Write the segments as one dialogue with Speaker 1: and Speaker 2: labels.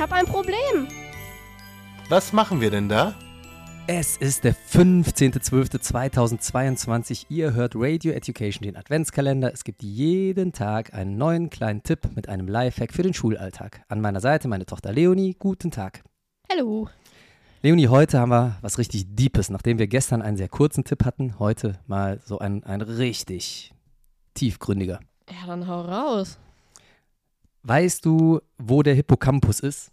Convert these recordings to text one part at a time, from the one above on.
Speaker 1: Ich habe ein Problem.
Speaker 2: Was machen wir denn da?
Speaker 3: Es ist der 15.12.2022. Ihr hört Radio Education, den Adventskalender. Es gibt jeden Tag einen neuen kleinen Tipp mit einem Lifehack für den Schulalltag. An meiner Seite meine Tochter Leonie. Guten Tag.
Speaker 1: Hallo.
Speaker 3: Leonie, heute haben wir was richtig Deepes. Nachdem wir gestern einen sehr kurzen Tipp hatten, heute mal so ein, ein richtig tiefgründiger.
Speaker 1: Ja, dann hau raus.
Speaker 3: Weißt du, wo der Hippocampus ist?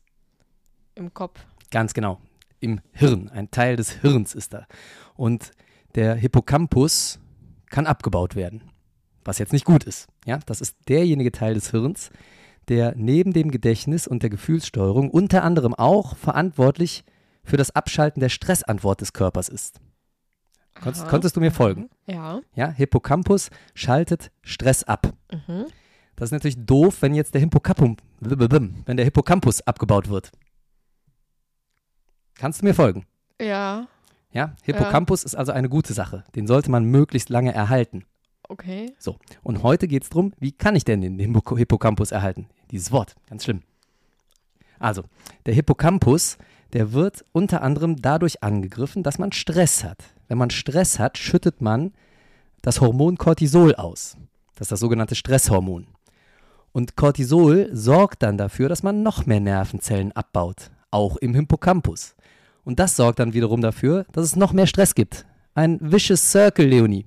Speaker 1: Im Kopf.
Speaker 3: Ganz genau. Im Hirn. Ein Teil des Hirns ist da. Und der Hippocampus kann abgebaut werden. Was jetzt nicht gut ist. Ja, das ist derjenige Teil des Hirns, der neben dem Gedächtnis und der Gefühlssteuerung unter anderem auch verantwortlich für das Abschalten der Stressantwort des Körpers ist. Konntest, konntest du mir folgen?
Speaker 1: Ja.
Speaker 3: Ja, Hippocampus schaltet Stress ab.
Speaker 1: Mhm.
Speaker 3: Das ist natürlich doof, wenn jetzt der Hippocampus, wenn der Hippocampus abgebaut wird. Kannst du mir folgen?
Speaker 1: Ja.
Speaker 3: Ja, Hippocampus ist also eine gute Sache. Den sollte man möglichst lange erhalten.
Speaker 1: Okay.
Speaker 3: So, und heute geht es darum, wie kann ich denn den Hippo- Hippocampus erhalten? Dieses Wort, ganz schlimm. Also, der Hippocampus, der wird unter anderem dadurch angegriffen, dass man Stress hat. Wenn man Stress hat, schüttet man das Hormon Cortisol aus. Das ist das sogenannte Stresshormon. Und Cortisol sorgt dann dafür, dass man noch mehr Nervenzellen abbaut, auch im Hippocampus. Und das sorgt dann wiederum dafür, dass es noch mehr Stress gibt. Ein vicious circle, Leonie.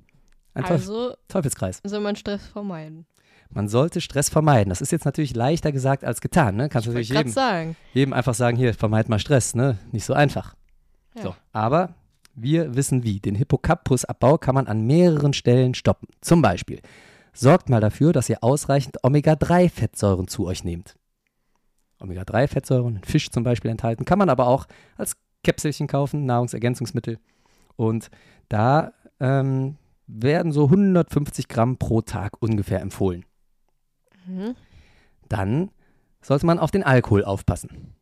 Speaker 3: Ein
Speaker 1: Also
Speaker 3: Teufelskreis.
Speaker 1: soll man Stress vermeiden.
Speaker 3: Man sollte Stress vermeiden. Das ist jetzt natürlich leichter gesagt als getan. Ne? Kannst
Speaker 1: Ich
Speaker 3: natürlich jedem,
Speaker 1: sagen.
Speaker 3: jedem einfach sagen, hier, vermeid mal Stress. Ne? Nicht so einfach.
Speaker 1: Ja.
Speaker 3: So, aber wir wissen wie. Den Hippocampusabbau kann man an mehreren Stellen stoppen. Zum Beispiel, sorgt mal dafür, dass ihr ausreichend Omega-3-Fettsäuren zu euch nehmt. Omega-3-Fettsäuren, in Fisch zum Beispiel enthalten, kann man aber auch als Käpselchen kaufen, Nahrungsergänzungsmittel. Und da ähm, werden so 150 Gramm pro Tag ungefähr empfohlen.
Speaker 1: Mhm.
Speaker 3: Dann sollte man auf den Alkohol aufpassen.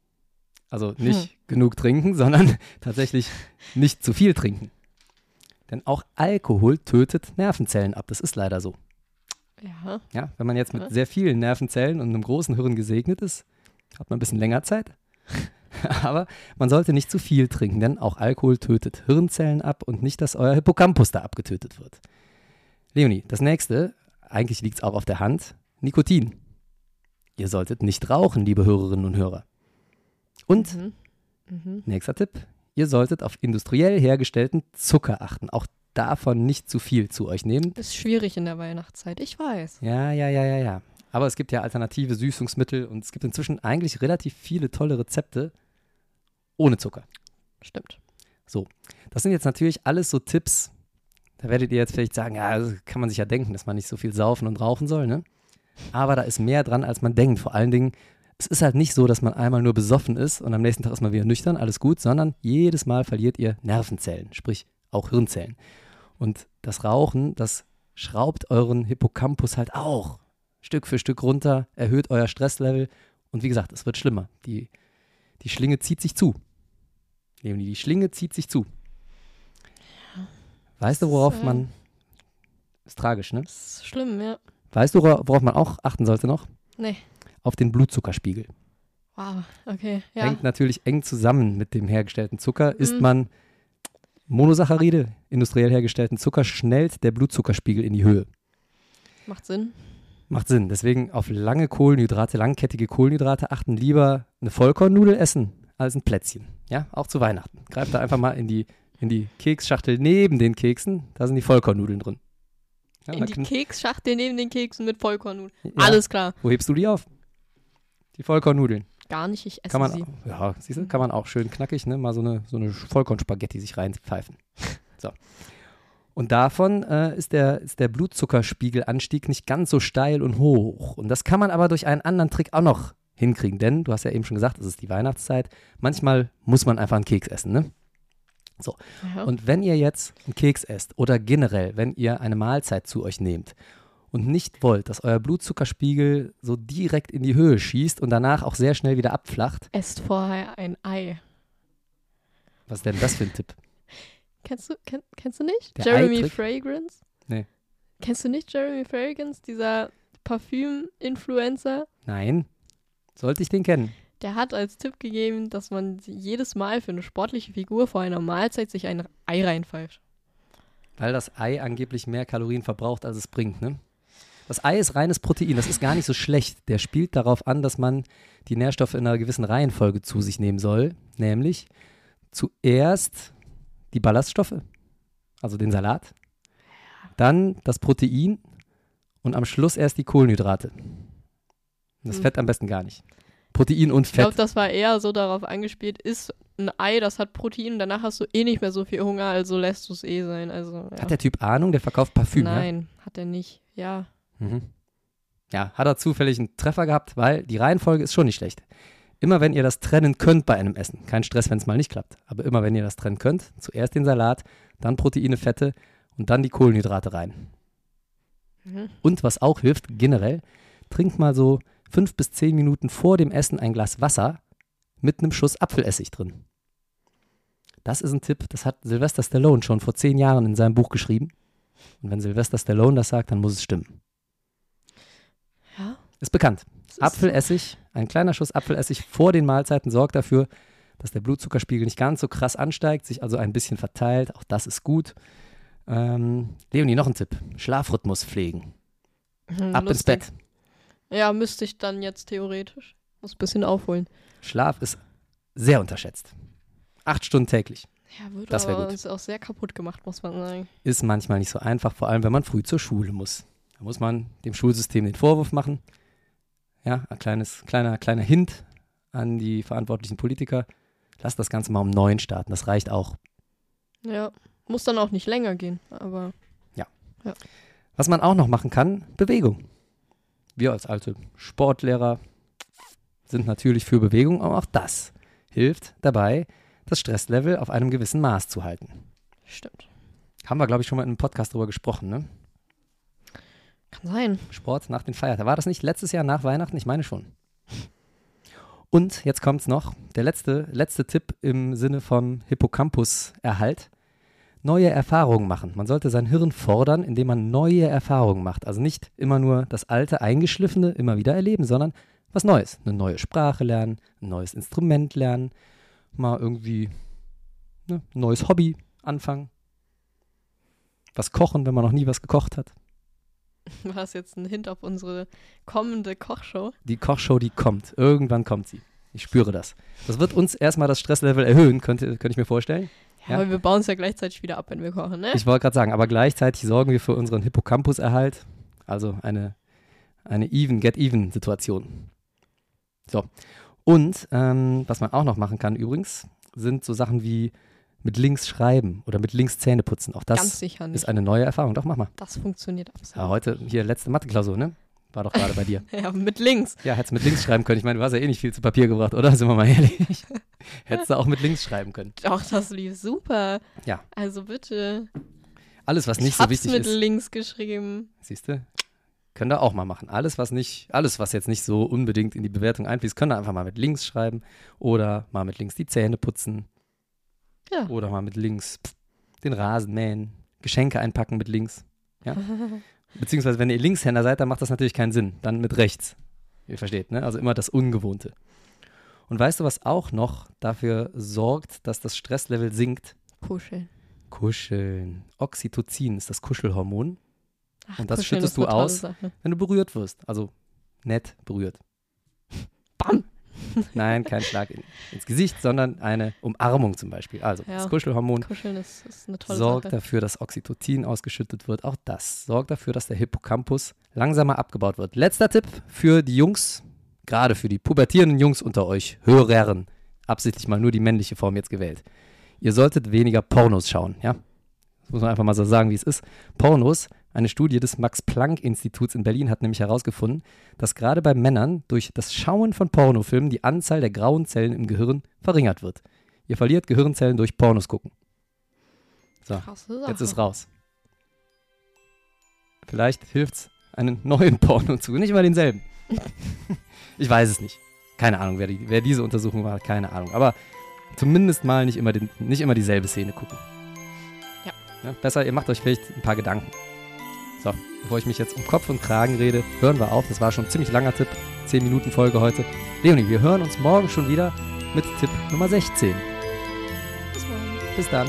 Speaker 3: Also nicht genug trinken, sondern tatsächlich nicht zu viel trinken. Denn auch Alkohol tötet Nervenzellen ab. Das ist leider so.
Speaker 1: Ja.
Speaker 3: Ja, wenn man jetzt mit
Speaker 1: Ja.
Speaker 3: sehr vielen Nervenzellen und einem großen Hirn gesegnet ist, hat man ein bisschen länger Zeit. Aber man sollte nicht zu viel trinken, denn auch Alkohol tötet Hirnzellen ab und nicht, dass euer Hippocampus da abgetötet wird. Leonie, das nächste, eigentlich liegt es auch auf der Hand, Nikotin. Ihr solltet nicht rauchen, liebe Hörerinnen und Hörer. Und
Speaker 1: Mhm. Mhm.
Speaker 3: Nächster Tipp. Ihr solltet auf industriell hergestellten Zucker achten. Auch davon nicht zu viel zu euch nehmen.
Speaker 1: Ist schwierig in der Weihnachtszeit, ich weiß.
Speaker 3: Ja, ja, ja, ja, ja. Aber es gibt ja alternative Süßungsmittel und es gibt inzwischen eigentlich relativ viele tolle Rezepte ohne Zucker.
Speaker 1: Stimmt.
Speaker 3: Das sind jetzt natürlich alles so Tipps. Da werdet ihr jetzt vielleicht sagen, ja, kann man sich ja denken, dass man nicht so viel saufen und rauchen soll, ne? Aber da ist mehr dran, als man denkt. Vor allen Dingen, es ist halt nicht so, dass man einmal nur besoffen ist und am nächsten Tag ist man wieder nüchtern, alles gut, sondern jedes Mal verliert ihr Nervenzellen, sprich auch Hirnzellen. Und das Rauchen, das schraubt euren Hippocampus halt auch Stück für Stück runter, erhöht euer Stresslevel und wie gesagt, es wird schlimmer. Die, die Schlinge zieht sich zu. Leonie, die Schlinge zieht sich zu. Weißt du, worauf
Speaker 1: Das, äh,
Speaker 3: man. Ist tragisch, ne?
Speaker 1: Das ist schlimm, ja.
Speaker 3: Weißt du, wora- worauf man auch achten sollte noch?
Speaker 1: Nee.
Speaker 3: Auf den Blutzuckerspiegel.
Speaker 1: Wow, okay. Ja.
Speaker 3: Hängt natürlich eng zusammen mit dem hergestellten Zucker. Isst
Speaker 1: Mhm.
Speaker 3: man Monosaccharide, industriell hergestellten Zucker, schnellt der Blutzuckerspiegel in die Höhe.
Speaker 1: Macht Sinn.
Speaker 3: Macht Sinn. Deswegen auf lange Kohlenhydrate, langkettige Kohlenhydrate achten. Lieber eine Vollkornnudel essen als ein Plätzchen. Ja, auch zu Weihnachten. Greift da einfach mal in die, in die Keksschachtel neben den Keksen. Da sind die Vollkornnudeln drin. Ja,
Speaker 1: In die Keksschachtel neben den Keksen mit Vollkornnudeln.
Speaker 3: ja.
Speaker 1: Alles klar.
Speaker 3: Wo hebst du die auf? Die Vollkornnudeln.
Speaker 1: Gar nicht, ich esse
Speaker 3: Kann man,
Speaker 1: sie.
Speaker 3: ja, siehst du, kann man auch schön knackig, ne? Mal so eine, so eine Vollkornspaghetti sich reinpfeifen. So. Und davon äh, ist, der, ist der Blutzuckerspiegelanstieg nicht ganz so steil und hoch. Und das kann man aber durch einen anderen Trick auch noch hinkriegen, denn du hast ja eben schon gesagt, es ist die Weihnachtszeit. Manchmal muss man einfach einen Keks essen, ne?
Speaker 1: Ja.
Speaker 3: Und wenn ihr jetzt einen Keks esst oder generell, wenn ihr eine Mahlzeit zu euch nehmt und nicht wollt, dass euer Blutzuckerspiegel so direkt in die Höhe schießt und danach auch sehr schnell wieder abflacht,
Speaker 1: Esst vorher ein Ei.
Speaker 3: was ist denn das für ein Tipp?
Speaker 1: Kennst du, kenn, kennst du nicht?
Speaker 3: Der
Speaker 1: Jeremy? Fragrance?
Speaker 3: Nee.
Speaker 1: Kennst du nicht Jeremy Fragrance, dieser Parfüm-Influencer?
Speaker 3: Nein. Sollte ich den kennen?
Speaker 1: Der hat als Tipp gegeben, dass man jedes Mal für eine sportliche Figur vor einer Mahlzeit sich ein Ei reinpfeift.
Speaker 3: Weil das Ei angeblich mehr Kalorien verbraucht, als es bringt, ne? Das Ei ist reines Protein, das ist gar nicht so schlecht. Der spielt darauf an, dass man die Nährstoffe in einer gewissen Reihenfolge zu sich nehmen soll. Nämlich zuerst die Ballaststoffe, also den Salat, dann das Protein und am Schluss erst die Kohlenhydrate. Das
Speaker 1: Hm.
Speaker 3: Fett am besten gar nicht. Protein und
Speaker 1: Ich glaube,
Speaker 3: Fett.
Speaker 1: das war eher so darauf angespielt, ist ein Ei, das hat Protein, danach hast du eh nicht mehr so viel Hunger, also lässt du es eh sein. Also, ja.
Speaker 3: Hat der Typ Ahnung? Der verkauft Parfüm, ja?
Speaker 1: Nein, hat er nicht. Ja.
Speaker 3: Mhm. Ja, hat er zufällig einen Treffer gehabt, weil die Reihenfolge ist schon nicht schlecht. Immer wenn ihr das trennen könnt bei einem Essen, kein Stress, wenn es mal nicht klappt, aber immer wenn ihr das trennen könnt, zuerst den Salat, dann Proteine, Fette und dann die Kohlenhydrate rein.
Speaker 1: Mhm.
Speaker 3: Und was auch hilft, generell, trinkt mal so fünf bis zehn Minuten vor dem Essen ein Glas Wasser mit einem Schuss Apfelessig drin. Das ist ein Tipp, das hat Sylvester Stallone schon vor zehn Jahren in seinem Buch geschrieben. Und wenn Sylvester Stallone das sagt, dann muss es stimmen. Ist bekannt.
Speaker 1: ist
Speaker 3: Apfelessig, ein kleiner Schuss Apfelessig vor den Mahlzeiten sorgt dafür, dass der Blutzuckerspiegel nicht ganz so krass ansteigt, sich also ein bisschen verteilt. Auch das ist gut. Ähm, Leonie, noch ein Tipp. Schlafrhythmus pflegen.
Speaker 1: Hm,
Speaker 3: Ab ins
Speaker 1: lustig.
Speaker 3: Bett.
Speaker 1: Ja, müsste ich dann jetzt theoretisch. Muss ein bisschen aufholen.
Speaker 3: Schlaf ist sehr unterschätzt. Acht Stunden täglich.
Speaker 1: Ja, wird
Speaker 3: Das
Speaker 1: aber
Speaker 3: gut.
Speaker 1: uns auch sehr kaputt gemacht, muss man sagen.
Speaker 3: Ist manchmal nicht so einfach, vor allem wenn man früh zur Schule muss. Da muss man dem Schulsystem den Vorwurf machen. Ja, ein kleines, kleiner, kleiner Hint an die verantwortlichen Politiker. Lasst das Ganze mal um neun starten. Das reicht auch.
Speaker 1: Ja. Muss dann auch nicht länger gehen, aber
Speaker 3: Was man auch noch machen kann, Bewegung. Wir als alte Sportlehrer sind natürlich für Bewegung, aber auch das hilft dabei, das Stresslevel auf einem gewissen Maß zu halten.
Speaker 1: stimmt.
Speaker 3: Haben wir, glaube ich, schon mal in einem Podcast drüber gesprochen, ne?
Speaker 1: Kann sein.
Speaker 3: Sport nach den Feiertagen. War das nicht letztes Jahr nach Weihnachten? Ich meine schon. Und jetzt kommt's noch. Der letzte, letzte Tipp im Sinne vom Hippocampus-Erhalt. Neue Erfahrungen machen. Man sollte sein Hirn fordern, indem man neue Erfahrungen macht. Also nicht immer nur das alte, eingeschliffene immer wieder erleben, sondern was Neues. Eine neue Sprache lernen, ein neues Instrument lernen, mal irgendwie ne, ein neues Hobby anfangen. Was kochen, wenn man noch nie was gekocht hat.
Speaker 1: War das jetzt ein Hint auf unsere kommende Kochshow?
Speaker 3: Die Kochshow, die kommt. Irgendwann kommt sie. Ich spüre das. Das wird uns erstmal das Stresslevel erhöhen, könnte, könnte ich mir vorstellen.
Speaker 1: Ja,
Speaker 3: Ja.
Speaker 1: aber wir bauen es ja gleichzeitig wieder ab, wenn wir kochen, ne?
Speaker 3: Ich wollte gerade sagen, aber gleichzeitig sorgen wir für unseren Hippocampus-Erhalt. Also eine, eine Even-Get-Even-Situation. So. Und ähm, was man auch noch machen kann übrigens, sind so Sachen wie mit links schreiben oder mit links Zähne putzen. Auch das ist eine neue Erfahrung. Doch, mach mal.
Speaker 1: das funktioniert
Speaker 3: Ja,
Speaker 1: absolut.
Speaker 3: heute hier letzte Mathe-Klausur, ne? War doch gerade bei dir.
Speaker 1: Ja, mit links.
Speaker 3: Ja, hättest mit links schreiben können. Ich meine, du hast ja eh nicht viel zu Papier gebracht, oder? Sind wir mal ehrlich. hättest du auch mit links schreiben können.
Speaker 1: Doch, das lief super.
Speaker 3: Ja.
Speaker 1: Also bitte.
Speaker 3: Alles, was nicht
Speaker 1: ich
Speaker 3: so
Speaker 1: hab's
Speaker 3: wichtig
Speaker 1: mit
Speaker 3: ist,
Speaker 1: links geschrieben.
Speaker 3: siehst du, können wir auch mal machen. Alles, was nicht, alles, was jetzt nicht so unbedingt in die Bewertung einfließt, können wir einfach mal mit links schreiben oder mal mit links die Zähne putzen
Speaker 1: Ja.
Speaker 3: oder mal mit links pff, den Rasen mähen, Geschenke einpacken mit links. Ja? Beziehungsweise, wenn ihr Linkshänder seid, dann macht das natürlich keinen Sinn. Dann mit rechts. Ihr versteht, ne? Also immer das Ungewohnte. Und weißt du, was auch noch dafür sorgt, dass das Stresslevel sinkt?
Speaker 1: Kuscheln.
Speaker 3: Kuscheln. Oxytocin ist das Kuschelhormon,
Speaker 1: Ach,
Speaker 3: Und das
Speaker 1: Kuscheln
Speaker 3: schüttest du aus?
Speaker 1: Sache.
Speaker 3: wenn du berührt wirst. Also nett berührt.
Speaker 1: Bam.
Speaker 3: Nein, kein Schlag in, ins Gesicht, sondern eine Umarmung zum Beispiel. Also
Speaker 1: Ja.
Speaker 3: das Kuschelhormon
Speaker 1: ist, ist
Speaker 3: sorgt
Speaker 1: Sache.
Speaker 3: dafür, dass Oxytocin ausgeschüttet wird. Auch das sorgt dafür, dass der Hippocampus langsamer abgebaut wird. Letzter Tipp für die Jungs, gerade für die pubertierenden Jungs unter euch, Hörern, absichtlich mal nur die männliche Form jetzt gewählt. Ihr solltet weniger Pornos schauen, ja? Das muss man einfach mal so sagen, wie es ist. Pornos, eine Studie des Max-Planck-Instituts in Berlin hat nämlich herausgefunden, dass gerade bei Männern durch das Schauen von Pornofilmen die Anzahl der grauen Zellen im Gehirn verringert wird. Ihr verliert Gehirnzellen durch Pornos gucken. So. Jetzt ist raus. Vielleicht hilft's einen neuen Porno zu, nicht immer denselben. ich weiß es nicht. Keine Ahnung, wer, die, wer diese Untersuchung war, keine Ahnung. Aber zumindest mal nicht immer, den, nicht immer dieselbe Szene gucken.
Speaker 1: Ja.
Speaker 3: Ja, besser, ihr macht euch vielleicht ein paar Gedanken. So, bevor ich mich jetzt um Kopf und Kragen rede, hören wir auf. Das war schon ein ziemlich langer Tipp. 10 Minuten Folge heute. Leonie, wir hören uns morgen schon wieder mit Tipp Nummer 16.
Speaker 1: Bis morgen.
Speaker 3: Bis dann.